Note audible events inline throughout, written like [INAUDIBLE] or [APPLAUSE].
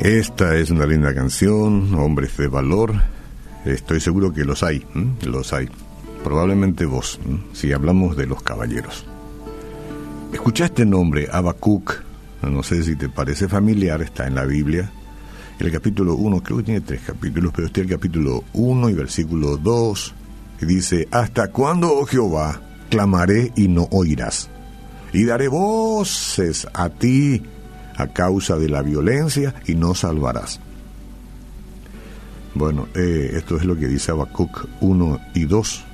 Esta es una linda canción, Hombres de Valor. Estoy seguro que los hay, los hay. Probablemente vos, si hablamos de los caballeros. Escucha este nombre, Abacuc. No sé si te parece familiar, está en la Biblia. El capítulo 1, creo que tiene tres capítulos, pero este es el capítulo 1 y versículo 2. Y dice, ¿hasta cuándo, oh Jehová, clamaré y no oirás? Y daré voces a ti a causa de la violencia y no salvarás. Bueno, eh, esto es lo que dice Habacuc 1 y 2.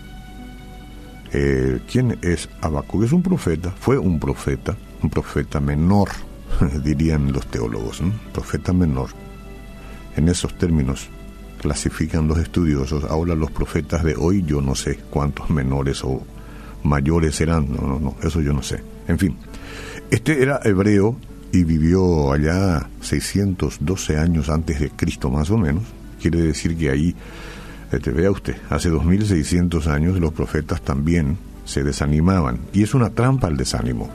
Eh, ¿Quién es Habacuc? Es un profeta, fue un profeta, un profeta menor, [LAUGHS] dirían los teólogos, profeta menor. En esos términos clasifican los estudiosos. Ahora los profetas de hoy yo no sé cuántos menores o mayores serán, no, no, no, eso yo no sé. En fin, este era hebreo y vivió allá 612 años antes de Cristo más o menos. Quiere decir que ahí, este, vea usted, hace 2600 años los profetas también se desanimaban. Y es una trampa el desánimo.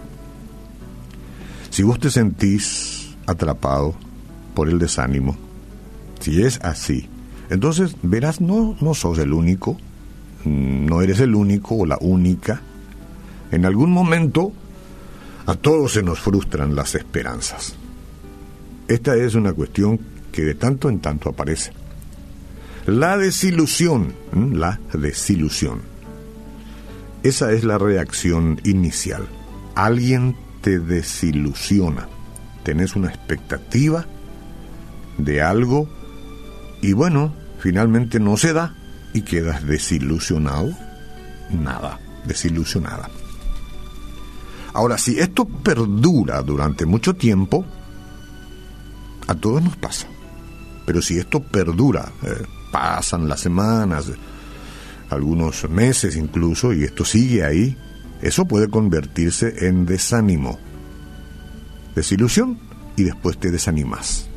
Si vos te sentís atrapado por el desánimo, si es así, entonces verás, no, no sos el único, no eres el único o la única. En algún momento a todos se nos frustran las esperanzas. Esta es una cuestión que de tanto en tanto aparece. La desilusión, la desilusión. Esa es la reacción inicial. Alguien te desilusiona. Tenés una expectativa de algo y bueno, finalmente no se da y quedas desilusionado. Nada, desilusionada. Ahora, si esto perdura durante mucho tiempo, a todos nos pasa. Pero si esto perdura, eh, pasan las semanas, algunos meses incluso, y esto sigue ahí, eso puede convertirse en desánimo, desilusión, y después te desanimas.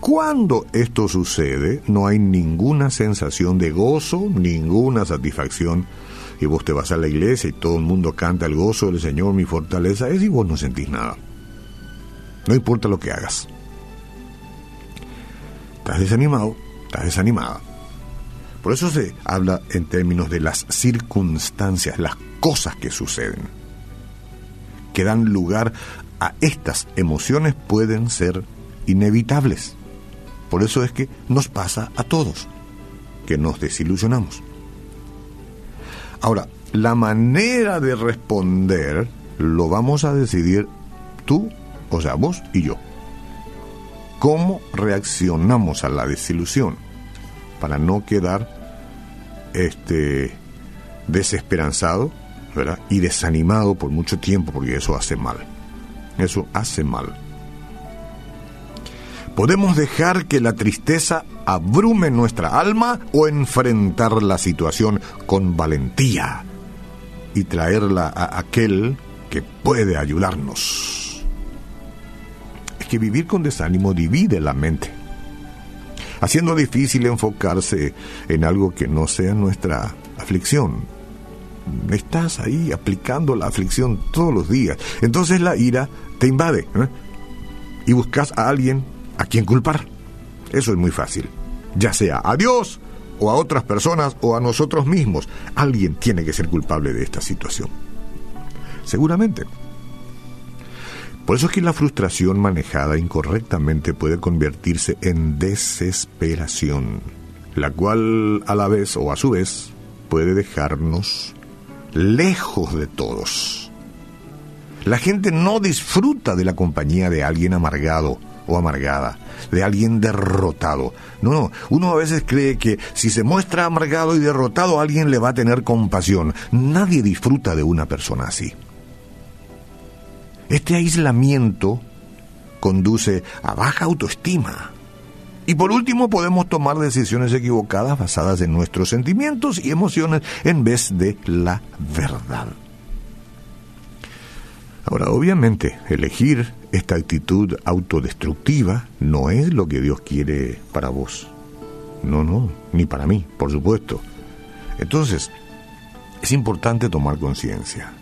Cuando esto sucede, no hay ninguna sensación de gozo, ninguna satisfacción y vos te vas a la iglesia y todo el mundo canta el gozo del Señor, mi fortaleza es y vos no sentís nada. No importa lo que hagas. Estás desanimado, estás desanimada. Por eso se habla en términos de las circunstancias, las cosas que suceden, que dan lugar a estas emociones pueden ser inevitables. Por eso es que nos pasa a todos, que nos desilusionamos. Ahora, la manera de responder lo vamos a decidir tú, o sea, vos y yo. ¿Cómo reaccionamos a la desilusión? Para no quedar este desesperanzado ¿verdad? y desanimado por mucho tiempo, porque eso hace mal. Eso hace mal. Podemos dejar que la tristeza abrume nuestra alma o enfrentar la situación con valentía y traerla a aquel que puede ayudarnos. Es que vivir con desánimo divide la mente, haciendo difícil enfocarse en algo que no sea nuestra aflicción. Estás ahí aplicando la aflicción todos los días. Entonces la ira te invade ¿eh? y buscas a alguien a quién culpar. Eso es muy fácil. Ya sea a Dios o a otras personas o a nosotros mismos. Alguien tiene que ser culpable de esta situación. Seguramente. Por eso es que la frustración manejada incorrectamente puede convertirse en desesperación, la cual a la vez o a su vez puede dejarnos lejos de todos. La gente no disfruta de la compañía de alguien amargado, o amargada, de alguien derrotado. No, no, uno a veces cree que si se muestra amargado y derrotado alguien le va a tener compasión. Nadie disfruta de una persona así. Este aislamiento conduce a baja autoestima. Y por último podemos tomar decisiones equivocadas basadas en nuestros sentimientos y emociones en vez de la verdad. Ahora, obviamente, elegir esta actitud autodestructiva no es lo que Dios quiere para vos. No, no, ni para mí, por supuesto. Entonces, es importante tomar conciencia.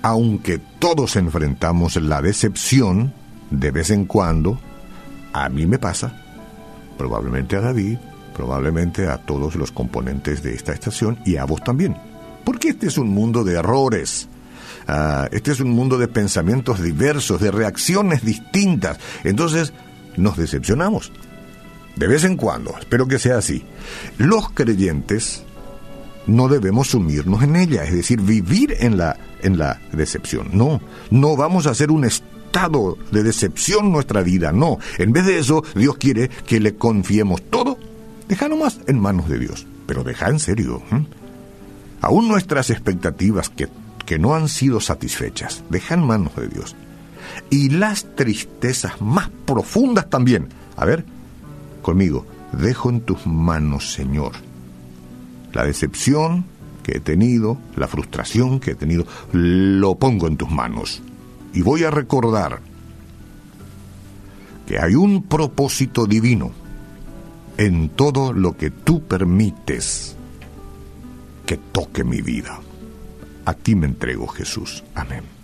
Aunque todos enfrentamos la decepción de vez en cuando, A mí me pasa, probablemente a David, probablemente a todos los componentes de esta estación y a vos también. Porque este es un mundo de errores. Ah, este es un mundo de pensamientos diversos, de reacciones distintas. Entonces, nos decepcionamos. De vez en cuando, espero que sea así. Los creyentes no debemos sumirnos en ella, es decir, vivir en la, en la decepción. No, no vamos a hacer un estado de decepción nuestra vida, no. En vez de eso, Dios quiere que le confiemos todo. Deja nomás en manos de Dios, pero deja en serio. Aún nuestras expectativas que, que no han sido satisfechas, deja en manos de Dios. Y las tristezas más profundas también. A ver, conmigo, dejo en tus manos, Señor. La decepción que he tenido, la frustración que he tenido, lo pongo en tus manos. Y voy a recordar que hay un propósito divino en todo lo que tú permites que toque mi vida. A ti me entrego, Jesús. Amén.